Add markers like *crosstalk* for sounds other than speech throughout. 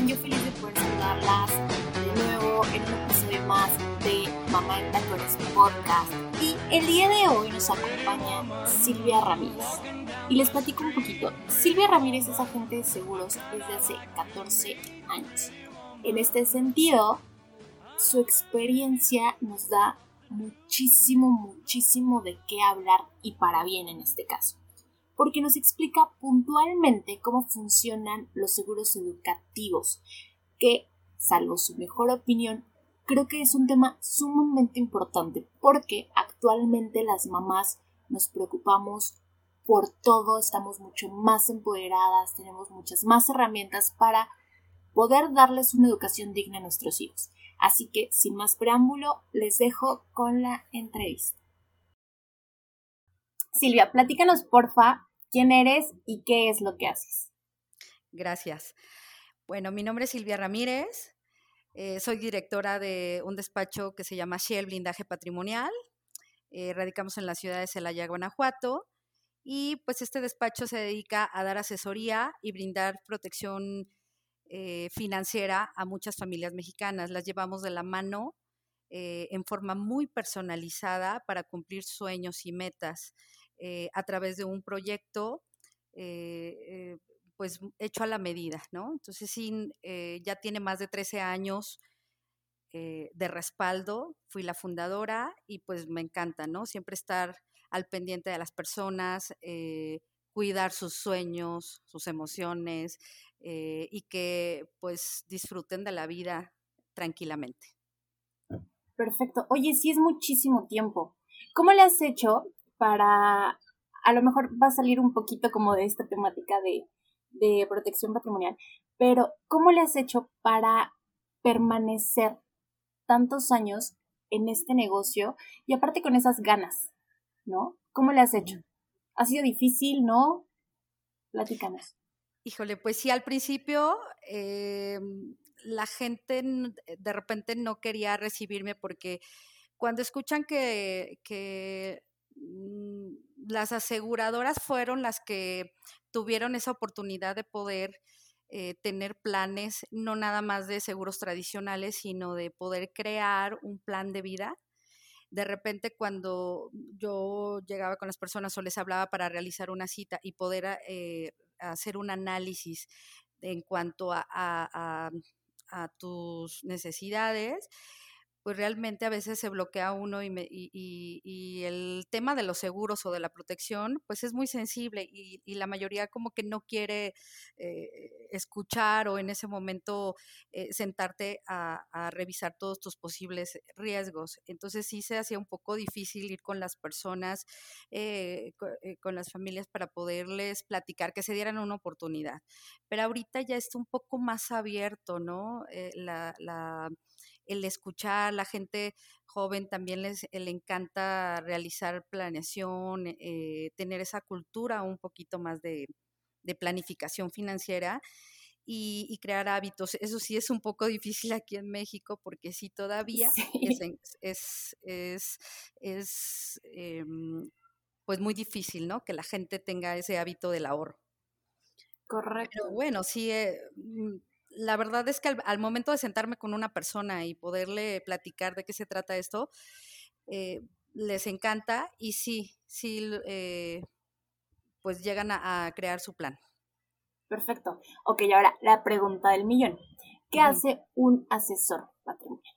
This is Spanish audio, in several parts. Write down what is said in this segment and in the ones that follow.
están? Yo feliz de poder saludarlas de nuevo en un episodio más de Mamá en Tacones Podcast. Y el día de hoy nos acompaña Silvia Ramírez. Y les platico un poquito. Silvia Ramírez es agente de seguros desde hace 14 años. En este sentido, su experiencia nos da muchísimo, muchísimo de qué hablar y para bien en este caso porque nos explica puntualmente cómo funcionan los seguros educativos, que, salvo su mejor opinión, creo que es un tema sumamente importante porque actualmente las mamás nos preocupamos por todo, estamos mucho más empoderadas, tenemos muchas más herramientas para poder darles una educación digna a nuestros hijos. Así que, sin más preámbulo, les dejo con la entrevista. Silvia, platícanos porfa quién eres y qué es lo que haces. Gracias. Bueno, mi nombre es Silvia Ramírez. Eh, soy directora de un despacho que se llama Shell Blindaje Patrimonial. Eh, radicamos en la ciudad de Celaya, Guanajuato. Y pues este despacho se dedica a dar asesoría y brindar protección eh, financiera a muchas familias mexicanas. Las llevamos de la mano en forma muy personalizada para cumplir sueños y metas. Eh, a través de un proyecto eh, eh, pues hecho a la medida, ¿no? Entonces sí, ya tiene más de 13 años de respaldo, fui la fundadora y pues me encanta, ¿no? Siempre estar al pendiente de las personas, cuidar sus sueños, sus emociones y que pues disfruten de la vida tranquilamente. Perfecto. Oye, sí es muchísimo tiempo. ¿Cómo le has hecho para, a lo mejor va a salir un poquito como de esta temática de, de protección patrimonial, pero ¿cómo le has hecho para permanecer tantos años en este negocio y aparte con esas ganas, ¿no? ¿Cómo le has hecho? ¿Ha sido difícil, no? Platícanos. Híjole, pues sí, al principio eh, la gente de repente no quería recibirme porque cuando escuchan que, que las aseguradoras fueron las que tuvieron esa oportunidad de poder eh, tener planes, no nada más de seguros tradicionales, sino de poder crear un plan de vida. De repente cuando yo llegaba con las personas o les hablaba para realizar una cita y poder eh, hacer un análisis en cuanto a tus necesidades, pues realmente a veces se bloquea uno y, y, el tema de los seguros o de la protección, pues es muy sensible y, la mayoría como que no quiere eh, escuchar o en ese momento eh, sentarte a, revisar todos tus posibles riesgos. Entonces sí se hacía un poco difícil ir con las personas, eh, con, las familias para poderles platicar, que se dieran una oportunidad. Pero ahorita ya está un poco más abierto, ¿no? la el escuchar, la gente joven también les le encanta realizar planeación, eh, tener esa cultura un poquito más de, planificación financiera. Y, crear hábitos. Eso sí es un poco difícil aquí en México porque sí *laughs* todavía es, es, em, pues muy difícil, ¿no? Que la gente tenga ese hábito del ahorro. Correcto. Pero bueno, sí, eh, mm, la verdad es que al, momento de sentarme con una persona y poderle platicar de qué se trata esto, eh, les encanta y sí, sí, eh, pues llegan a, crear su plan. Perfecto. Ok, ahora la pregunta del millón. ¿Qué hace un asesor patrimonial?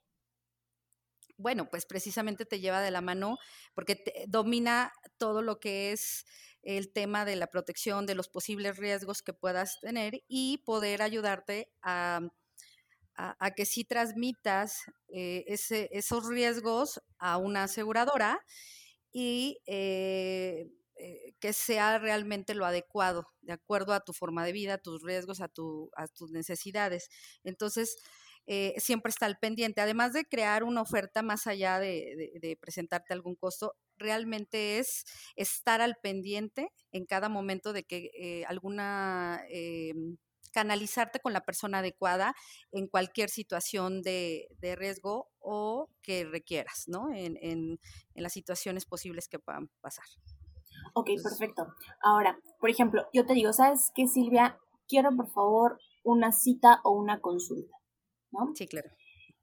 Bueno, pues precisamente te lleva de la mano porque domina todo lo que es el tema de la protección de los posibles riesgos que puedas tener y poder ayudarte a, que sí transmitas eh, esos riesgos a una aseguradora y eh, eh, que sea realmente lo adecuado, de acuerdo a tu forma de vida, a tus riesgos, a, a tus necesidades. Entonces, eh, siempre está al pendiente. Además de crear una oferta más allá de, presentarte algún costo, realmente es estar al pendiente en cada momento de que eh, alguna eh, canalizarte con la persona adecuada en cualquier situación de, riesgo o que requieras, ¿no? En, las situaciones posibles que puedan pasar. Ok, perfecto. Ahora, por ejemplo, yo te digo, ¿sabes qué, Silvia? Quiero, por favor, una cita o una consulta, ¿no? Sí, claro.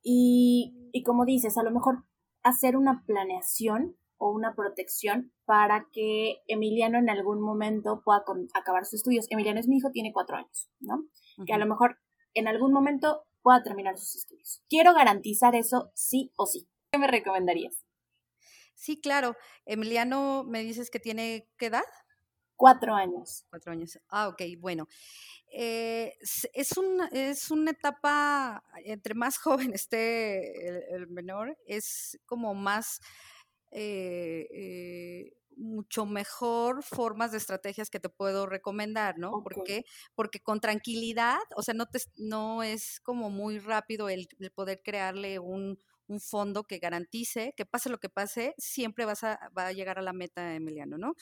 Y, y como dices, a lo mejor hacer una planeación o una protección para que Emiliano en algún momento pueda acabar sus estudios. Emiliano es mi hijo, tiene cuatro años, ¿no? Que a lo mejor en algún momento pueda terminar sus estudios. Quiero garantizar eso sí o sí. ¿Qué me recomendarías? Sí, claro. Emiliano, ¿me dices que tiene qué edad? Cuatro años. Cuatro años. Ah, ok, bueno. Eh, es, un, es una etapa, entre más joven *laughs* esté el, menor, es como más, eh, eh, mucho mejor formas de estrategias que te puedo recomendar, ¿no? ¿Por qué? Porque con tranquilidad, o sea, no, te, no es como muy rápido el poder crearle un, un fondo que garantice que pase lo que pase, siempre vas a, va a llegar a la meta, Emiliano, ¿no?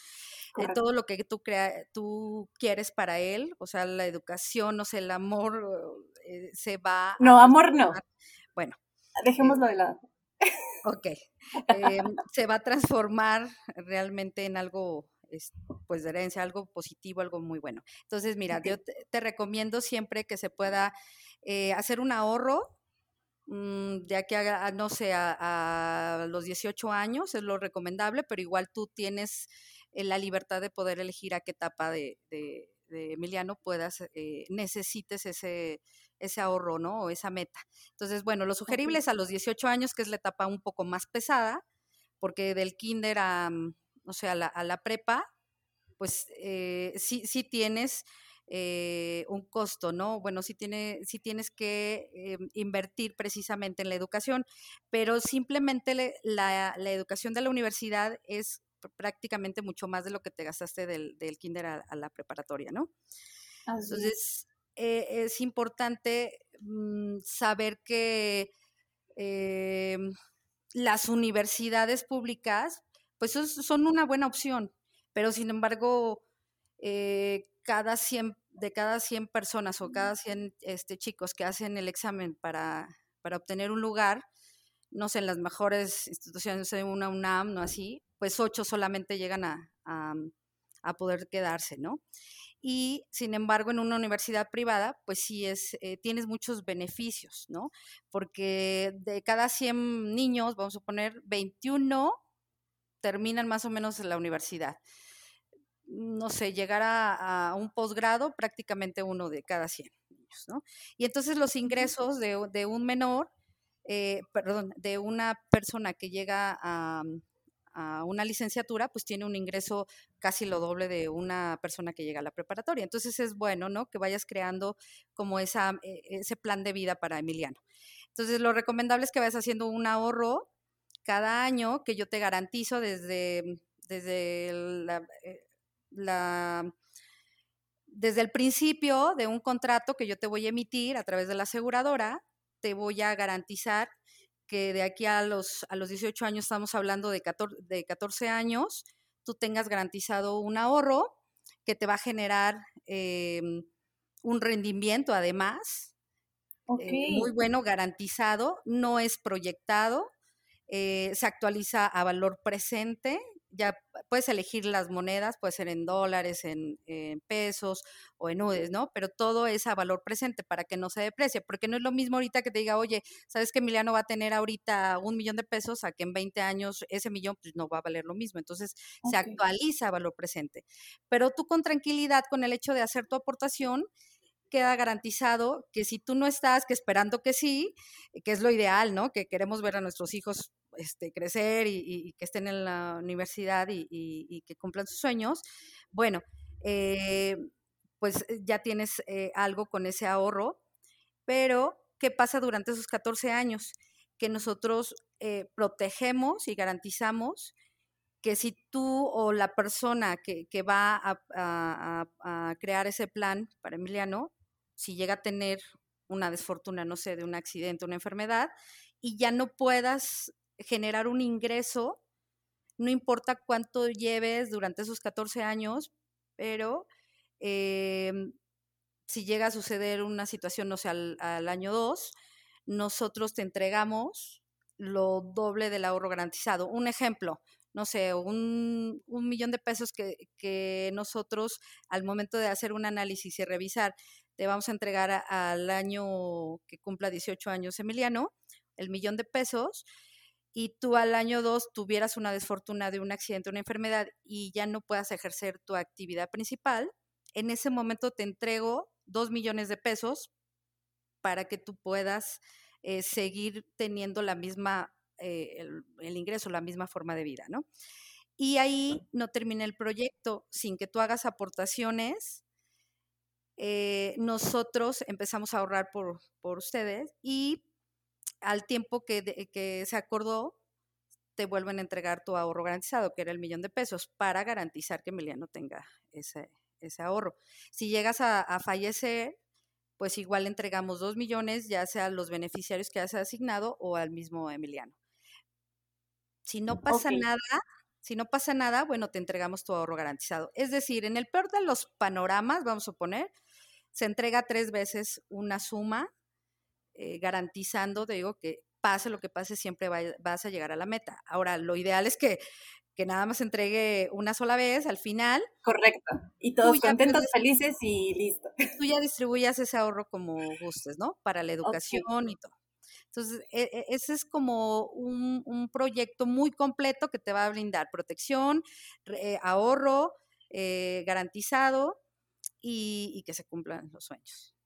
Eh, todo lo que tú, crea, tú quieres para él, o sea, la educación, no sé, el amor, eh, se va... No, amor no. Bueno. Dejémoslo de lado. Ok. *laughs* Se va a transformar realmente en algo pues de herencia, algo positivo, algo muy bueno. Entonces, mira, yo te, recomiendo siempre que se pueda eh, hacer un ahorro Ya que haga, no sé, a, los 18 años es lo recomendable, pero igual tú tienes eh, la libertad de poder elegir a qué etapa de, Emiliano puedas, eh, necesites ese, ese ahorro, ¿no? O esa meta. Entonces, bueno, lo sugerible es a los 18 años, que es la etapa un poco más pesada, porque del kinder a, mm, o sea, a la, prepa, pues eh, sí, sí tienes eh, un costo, ¿no? Bueno, sí, tiene, sí tienes que eh, invertir precisamente en la educación, pero simplemente la, educación de la universidad es prácticamente mucho más de lo que te gastaste del, kinder a, la preparatoria, ¿no? Entonces, eh, es importante mm, saber que las universidades públicas, pues son una buena opción, pero sin embargo, cada 100, de cada 100 personas o cada 100 este, chicos que hacen el examen para, para obtener un lugar, no sé, en las mejores instituciones de una UNAM, no así, pues 8 solamente llegan a, a, poder quedarse, ¿no? Y sin embargo, en una universidad privada, pues sí es, eh, tienes muchos beneficios, ¿no? Porque de cada 100 niños, vamos a poner, 21 terminan más o menos en la universidad no sé, llegar a, un posgrado prácticamente uno de cada 100 niños, ¿no? Y entonces los ingresos de, un menor, eh, perdón, de una persona que llega a, una licenciatura, pues tiene un ingreso casi lo doble de una persona que llega a la preparatoria. Entonces es bueno, ¿no? Que vayas creando como esa, e, ese plan de vida para Emiliano. Entonces lo recomendable es que vayas haciendo un ahorro cada año que yo te garantizo desde, desde la, eh, la, desde el principio de un contrato que yo te voy a emitir a través de la aseguradora, te voy a garantizar que de aquí a los, a los 18 años, estamos hablando de 14, de 14 años, tú tengas garantizado un ahorro que te va a generar em, un rendimiento además, eh, muy bueno, garantizado, no es proyectado, eh, se actualiza a valor presente, ya puedes elegir las monedas, puede ser en dólares, en, pesos o en UDES, ¿no? Pero todo es a valor presente para que no se deprecie, porque no es lo mismo ahorita que te diga, oye, ¿sabes que Emiliano va a tener ahorita un millón de pesos? A que en 20 años ese millón pues, no va a valer lo mismo. Entonces se actualiza a valor presente. Pero tú con tranquilidad, con el hecho de hacer tu aportación, queda garantizado que si tú no estás, que esperando que sí, que es lo ideal, ¿no? Que queremos ver a nuestros hijos este, crecer y, que estén en la universidad y, que cumplan sus sueños, bueno, eh, pues eh, ya tienes eh, algo con ese ahorro, pero ¿qué pasa durante esos 14 años? Que nosotros protegemos y garantizamos que si tú o la persona que, va a, a, crear ese plan para Emiliano, si llega a tener una desfortuna, no sé, de un accidente, una enfermedad, y ya no puedas generar un ingreso, no importa cuánto lleves durante esos 14 años, pero em, si llega a suceder una situación, no sé, al, año 2, nosotros te entregamos lo doble del ahorro garantizado. Un ejemplo, no sé, un, un millón de pesos que, que, nosotros al momento de hacer un análisis y revisar, te vamos a entregar al año que cumpla 18 años Emiliano, el millón de pesos, y tú al año 2 tuvieras una desfortuna de un accidente, una enfermedad y ya no puedas ejercer tu actividad principal, en ese momento te entrego dos millones de pesos para que tú puedas eh, seguir teniendo la misma, eh, el, ingreso, la misma forma de vida, ¿no? Y ahí no termina el proyecto sin que tú hagas aportaciones. Eh, nosotros empezamos a ahorrar por, por ustedes y al tiempo que, que se acordó, te vuelven a entregar tu ahorro garantizado, que era el millón de pesos, para garantizar que Emiliano tenga ese, ese ahorro. Si llegas a, a fallecer, pues igual entregamos dos millones, ya sea a los beneficiarios que has asignado o al mismo Emiliano. Si no pasa nada, si no pasa nada, bueno, te entregamos tu ahorro garantizado. Es decir, en el peor de los panoramas, vamos a poner, se entrega tres veces una suma, eh, garantizando, digo, que pase lo que pase, siempre vas a llegar a la meta. Ahora, lo ideal es que que nada más entregue una sola vez al final. Correcto. Y todos contentos, felices y listo. Tú ya distribuyas ese ahorro como gustes, ¿no? Para la educación y todo. Entonces, e, e, ese es como un, proyecto muy completo que te va a brindar protección, eh, ahorro eh, garantizado y que se cumplan los sueños.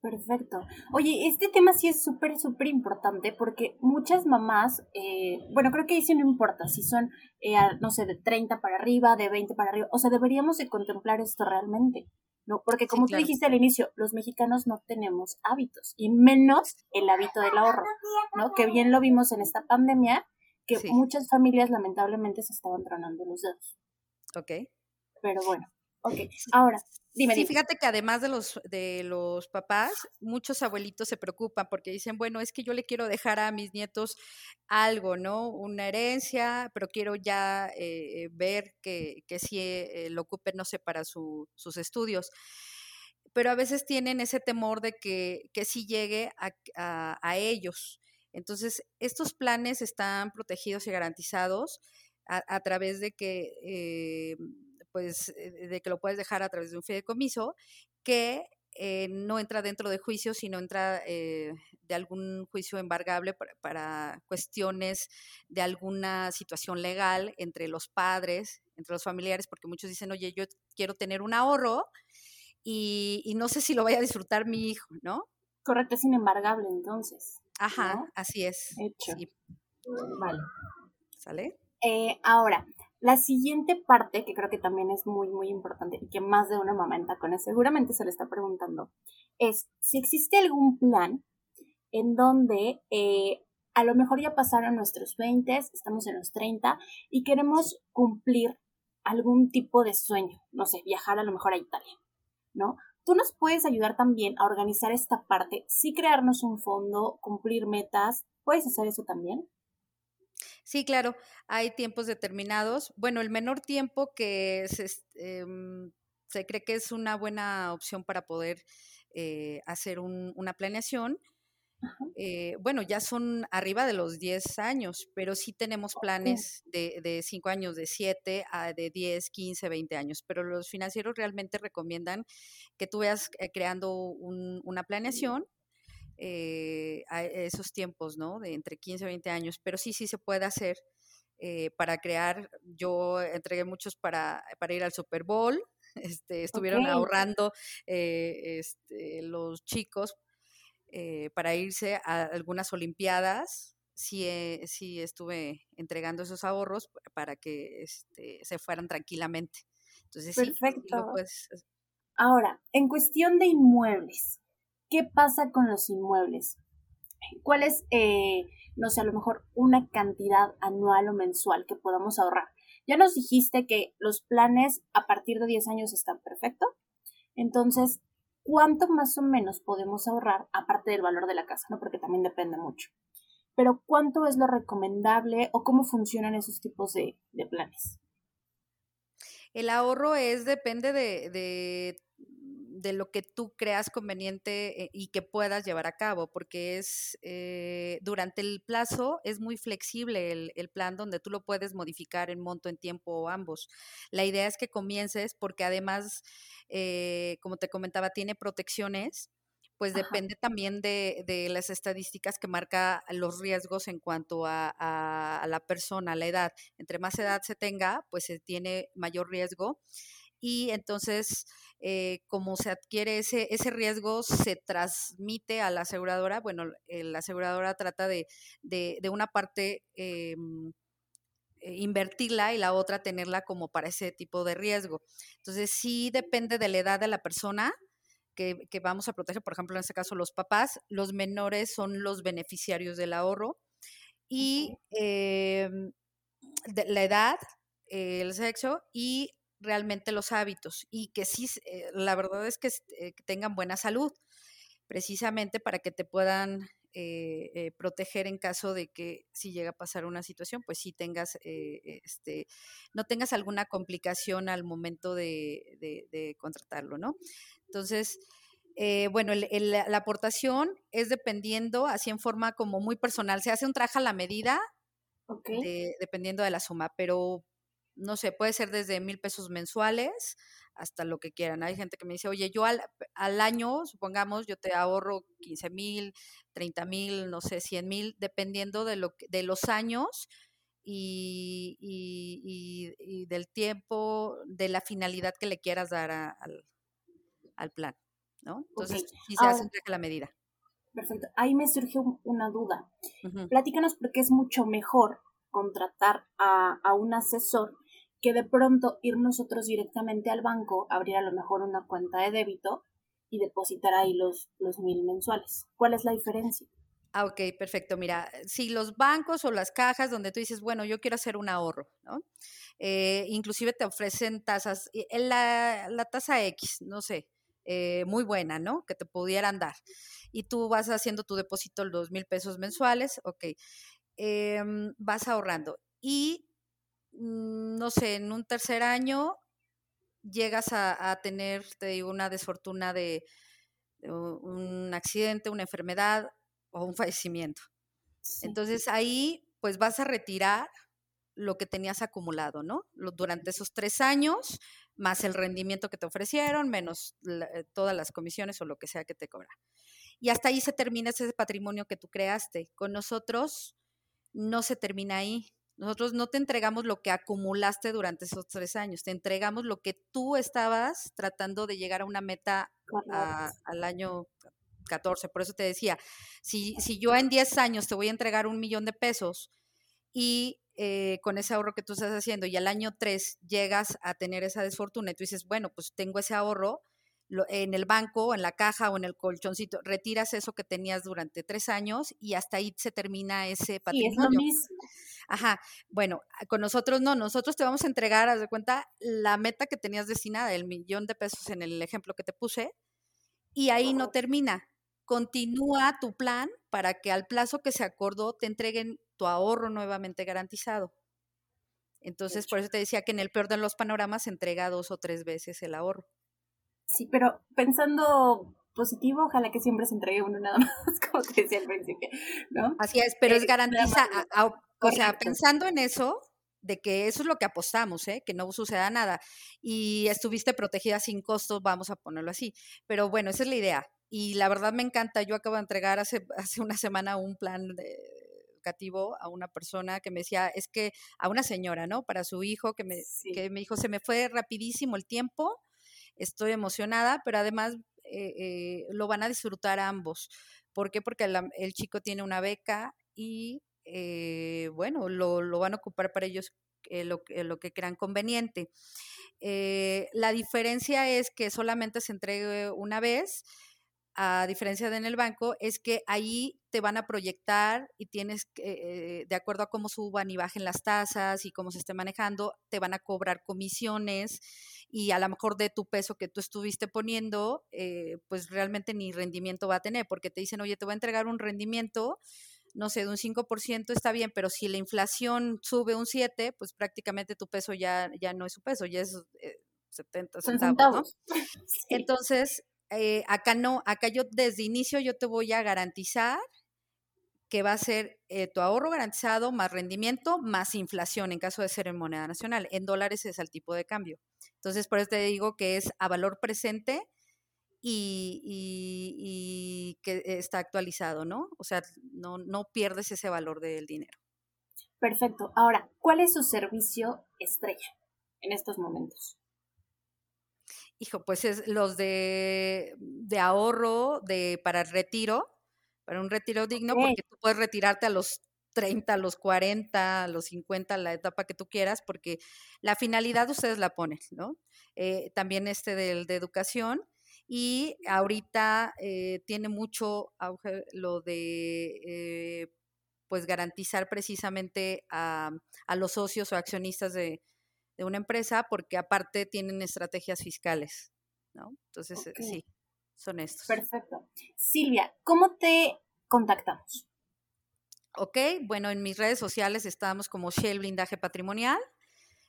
Perfecto. Oye, este tema sí es súper, súper importante porque muchas mamás, eh, bueno, creo que ahí sí no importa si son, eh, no sé, de 30 para arriba, de 20 para arriba, o sea, deberíamos de contemplar esto realmente, ¿no? Porque como tú dijiste al inicio, los mexicanos no tenemos hábitos, y menos el hábito del ahorro, ¿no? Que bien lo vimos en esta pandemia, que muchas familias lamentablemente se estaban tronando los dedos. Ok. Pero bueno, ok. Ahora, sí, fíjate que además de los, de los papás, muchos abuelitos se preocupan porque dicen, bueno, es que yo le quiero dejar a mis nietos algo, ¿no? Una herencia, pero quiero ya eh, ver que, que sí eh, lo ocupen, no sé, para sus estudios. Pero a veces tienen ese temor de que, que sí llegue a, a, ellos. Entonces, estos planes están protegidos y garantizados a, a través de que... Eh, pues, eh, de que lo puedes dejar a través de un fideicomiso que eh, no entra dentro de juicio, sino entra eh, de algún juicio embargable para, cuestiones de alguna situación legal entre los padres, entre los familiares, porque muchos dicen, oye, yo quiero tener un ahorro y, no sé si lo vaya a disfrutar mi hijo, ¿no? Correcto, es inembargable entonces. Ajá, así es. Hecho. Vale. ¿Sale? ahora, la siguiente parte, que creo que también es muy, muy importante y que más de una mamá en tacones seguramente se le está preguntando, es si existe algún plan en donde eh, a lo mejor ya pasaron nuestros 20, estamos en los 30 y queremos cumplir algún tipo de sueño, no sé, viajar a lo mejor a Italia, ¿no? Tú nos puedes ayudar también a organizar esta parte, sí crearnos un fondo, cumplir metas, ¿puedes hacer eso también? Sí, claro, hay tiempos determinados. Bueno, el menor tiempo que se, em, se cree que es una buena opción para poder eh, hacer una planeación. Eh, bueno, ya son arriba de los 10 años, pero sí tenemos planes de, de 5 años, de 7 a de 10, 15, 20 años, pero los financieros realmente recomiendan que tú vayas eh, creando una planeación eh, a esos tiempos, ¿no? De entre 15 y 20 años, pero sí, sí se puede hacer eh, para crear. Yo entregué muchos para, para ir al Super Bowl, *laughs* este, estuvieron ahorrando eh, este, los chicos para irse a algunas Olimpiadas. Sí, sí estuve entregando esos ahorros para que este, se fueran tranquilamente. Entonces, Perfecto. Ahora, en cuestión de inmuebles, ¿Qué pasa con los inmuebles? ¿Cuál es, eh, no sé, a lo mejor una cantidad anual o mensual que podamos ahorrar? Ya nos dijiste que los planes a partir de 10 años están perfectos. Entonces, ¿cuánto más o menos podemos ahorrar aparte del valor de la casa? ¿no? Porque también depende mucho. Pero ¿cuánto es lo recomendable o cómo funcionan esos tipos de, planes? El ahorro es, depende de de lo que tú creas conveniente eh, y que puedas llevar a cabo, porque es eh, durante el plazo es muy flexible el, plan donde tú lo puedes modificar en monto, en tiempo o ambos. La idea es que comiences porque además, eh, como te comentaba, tiene protecciones pues depende también de, las estadísticas que marca los riesgos en cuanto a, a, la persona, a la edad. Entre más edad se tenga, pues se tiene mayor riesgo y entonces eh, como se adquiere ese, ese riesgo, se transmite a la aseguradora. Bueno, eh, la aseguradora trata de, de, una parte eh, invertirla y la otra tenerla como para ese tipo de riesgo. Entonces sí depende de la edad de la persona. Que, que vamos a proteger, por ejemplo, en este caso los papás, los menores son los beneficiarios del ahorro y em, la edad, el sexo y realmente los hábitos y que sí, eh, la verdad es eh, que, tengan buena salud, precisamente para que te puedan eh, proteger en caso de que si llega a pasar una situación, pues sí tengas, este, no tengas alguna complicación al momento de, contratarlo, ¿no? Entonces, bueno, la aportación es dependiendo, así en forma como muy personal, se hace un traje a la medida, dependiendo de la suma, pero no sé, puede ser desde mil pesos mensuales hasta lo que quieran. Hay gente que me dice, oye, yo al, año, supongamos, yo te ahorro 15 mil, 30 mil, no sé, 100 mil, dependiendo de, lo de los años y, del tiempo, de la finalidad que le quieras dar al, plan, ¿no? Entonces, sí se hace la medida. Perfecto. Ahí me surgió una duda. Platícanos por qué es mucho mejor contratar a, a un asesor que de pronto ir nosotros directamente al banco, abrir a lo mejor una cuenta de débito y depositar ahí los, los mil mensuales. ¿Cuál es la diferencia? Ah, ok, perfecto. Mira, si los bancos o las cajas donde tú dices, bueno, yo quiero hacer un ahorro, ¿no? Eh, inclusive te ofrecen tasas, la, la tasa X, no sé, eh, muy buena, ¿no? Que te pudieran dar. Y tú vas haciendo tu depósito los mil pesos mensuales, ok. Em, vas ahorrando. Y no sé, en un tercer año llegas a, tener, te digo, una desfortuna de, un accidente, una enfermedad o un fallecimiento. Entonces ahí pues vas a retirar lo que tenías acumulado, ¿no? Durante esos tres años, más el rendimiento que te ofrecieron, menos eh, todas las comisiones o lo que sea que te cobra. Y hasta ahí se termina ese patrimonio que tú creaste. Con nosotros no se termina ahí. Nosotros no te entregamos lo que acumulaste durante esos tres años, te entregamos lo que tú estabas tratando de llegar a una meta al año 14. Por eso te decía, si, si yo en 10 años te voy a entregar un millón de pesos y eh, con ese ahorro que tú estás haciendo y al año 3 llegas a tener esa desfortuna y tú dices, bueno, pues tengo ese ahorro, en el banco, en la caja o en el colchoncito, retiras eso que tenías durante tres años y hasta ahí se termina ese patrimonio. Ajá, bueno, con nosotros no, nosotros te vamos a entregar, haz de cuenta, la meta que tenías destinada, el millón de pesos en el ejemplo que te puse, y ahí no termina. Continúa tu plan para que al plazo que se acordó te entreguen tu ahorro nuevamente garantizado. Entonces, por eso te decía que en el peor de los panoramas se entrega dos o tres veces el ahorro. Sí, pero pensando positivo, ojalá que siempre se entregue uno nada *laughs* más, como te decía al principio, ¿no? Así es, pero es eh, garantiza, o sea, pensando en eso, de que eso es lo que apostamos, ¿eh? que no suceda nada, y estuviste protegida sin costos, vamos a ponerlo así, pero bueno, esa es la idea, y la verdad me encanta, yo acabo de entregar hace, *laughs* hace una semana un plan educativo a una persona que me decía, es que a una señora, ¿no? Para su hijo, que me, que me dijo, se me fue rapidísimo el tiempo, estoy emocionada, pero además eh, eh, lo van a disfrutar ambos. ¿Por qué? Porque el chico tiene una beca y, eh, bueno, lo, van a ocupar para ellos lo, lo, que crean conveniente. la diferencia es que solamente se entregue una vez a diferencia de en el banco, es que ahí te van a proyectar y tienes, que, de acuerdo a cómo suban y bajen las tasas y cómo se esté manejando, te van a cobrar comisiones y a lo mejor de tu peso que tú estuviste poniendo, eh, pues realmente ni rendimiento va a tener, porque te dicen, oye, te voy a entregar un rendimiento, no sé, de un 5% está bien, pero si la inflación sube un 7, pues prácticamente tu peso ya, ya no es su peso, ya es 70 eh, centavos. ¿no? *laughs* Entonces, eh, acá no, acá yo desde inicio yo te voy a garantizar que va a ser eh, tu ahorro garantizado más rendimiento más inflación en caso de ser en moneda nacional. En dólares es el tipo de cambio. Entonces, por eso te digo que es a valor presente y, que está actualizado, ¿no? O sea, no, no pierdes ese valor del dinero. Perfecto. Ahora, ¿cuál es su servicio estrella en estos momentos? Hijo, pues es los de, de ahorro de, para el retiro, para un retiro digno, porque tú puedes retirarte a los 30, a los 40, a los 50, la etapa que tú quieras, porque la finalidad ustedes la ponen, ¿no? Eh, también este del de educación. Y ahorita eh, tiene mucho auge lo de eh, pues garantizar precisamente a, a, los socios o accionistas de, de, una empresa, porque aparte tienen estrategias fiscales, ¿no? Entonces, sí, son estos. Perfecto. Silvia, ¿cómo te contactamos? Ok, bueno, en mis redes sociales estamos como Shell Blindaje Patrimonial,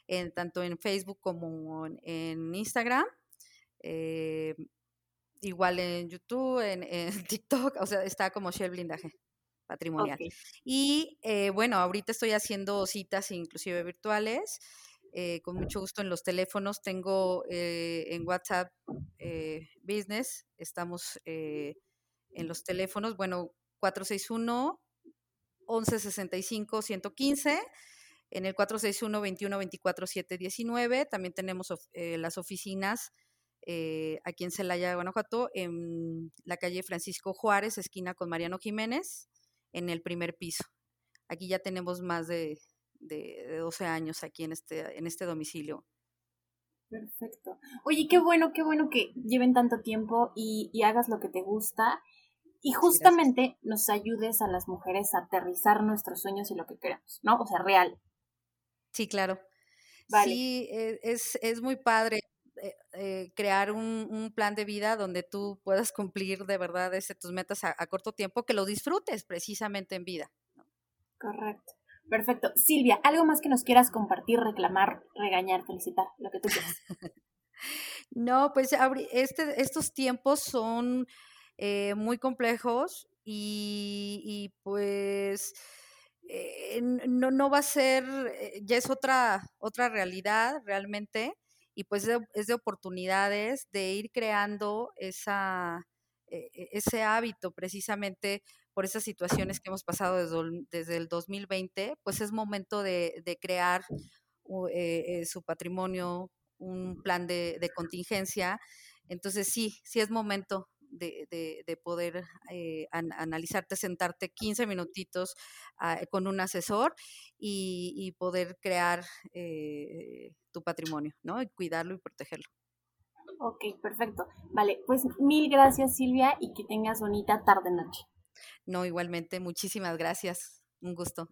en, tanto en Facebook como en, Instagram. Eh, igual en YouTube, en, *laughs* TikTok, o sea, está como Shell Blindaje Patrimonial. Y eh, bueno, ahorita estoy haciendo citas inclusive virtuales. Eh, con mucho gusto en los teléfonos. Tengo en WhatsApp Business, estamos en los teléfonos, bueno, 461 1165 115 en el 461 21 24 719 también tenemos eh, las oficinas eh, aquí en Celaya, Guanajuato, en la calle Francisco Juárez, esquina con Mariano Jiménez, en el primer piso. Aquí ya tenemos más de, de, 12 años aquí en este, en este domicilio. Perfecto. Oye, qué bueno, qué bueno que lleven tanto tiempo y, y hagas lo que te gusta y justamente nos ayudes a las mujeres a aterrizar nuestros sueños y lo que queremos, ¿no? O sea, real. Sí, claro. Sí, e, es, es muy padre eh, eh, crear un, plan de vida donde tú puedas cumplir de verdad ese, tus metas a, corto tiempo, que lo disfrutes precisamente en vida. Correcto. Perfecto. Silvia, ¿algo más que nos quieras compartir, reclamar, regañar, felicitar, lo que tú quieras? *laughs* no, pues este, estos tiempos son eh, muy complejos y, pues eh, no, no, va a ser, eh, ya es otra, otra realidad realmente y pues es de oportunidades de ir creando esa, e, ese hábito precisamente por esas situaciones que hemos pasado desde, desde el 2020, pues es momento de, de crear su patrimonio, un plan de contingencia. Entonces sí, sí es momento de, de, poder eh, analizarte, sentarte 15 minutitos ah, con un asesor y, poder crear eh, tu patrimonio, ¿no? Y cuidarlo y protegerlo. Ok, perfecto. Vale, pues mil gracias Silvia y que tengas bonita tarde-noche. No, igualmente, muchísimas gracias. Un gusto.